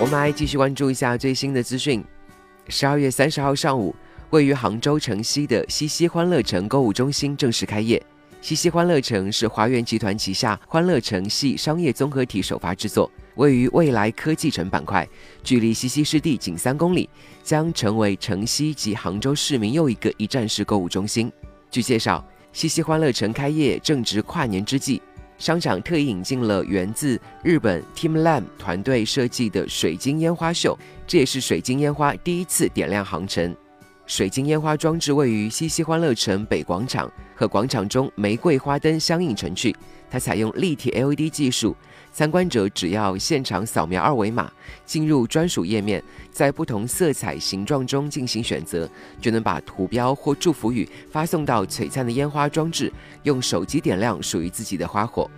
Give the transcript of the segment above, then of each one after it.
我们来继续关注一下最新的资讯。十二月三十号上午，位于杭州城西的西溪欢乐城购物中心正式开业。西溪欢乐城是华源集团旗下欢乐城系商业综合体首发之作，位于未来科技城板块，距离西溪湿地仅三公里，将成为城西及杭州市民又一个一站式购物中心。据介绍，西溪欢乐城开业正值跨年之际。商场特意引进了源自日本 Team Lam 团队设计的水晶烟花秀，这也是水晶烟花第一次点亮航程。水晶烟花装置位于西溪欢乐城北广场，和广场中玫瑰花灯相映成趣。它采用立体 LED 技术。参观者只要现场扫描二维码，进入专属页面，在不同色彩形状中进行选择，就能把图标或祝福语发送到璀璨的烟花装置，用手机点亮属于自己的花火。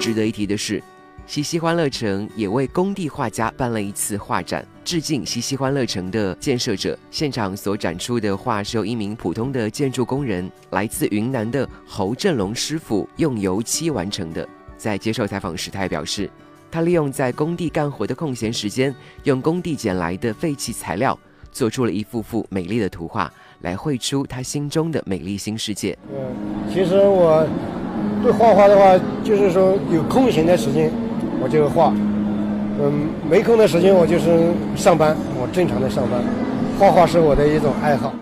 值得一提的是。西溪欢乐城也为工地画家办了一次画展，致敬西溪欢乐城的建设者。现场所展出的画是由一名普通的建筑工人，来自云南的侯振龙师傅用油漆完成的。在接受采访时，他也表示，他利用在工地干活的空闲时间，用工地捡来的废弃材料，做出了一幅幅美丽的图画，来绘出他心中的美丽新世界。嗯，其实我对画画的话，就是说有空闲的时间。我就画，嗯，没空的时间我就是上班，我正常的上班，画画是我的一种爱好。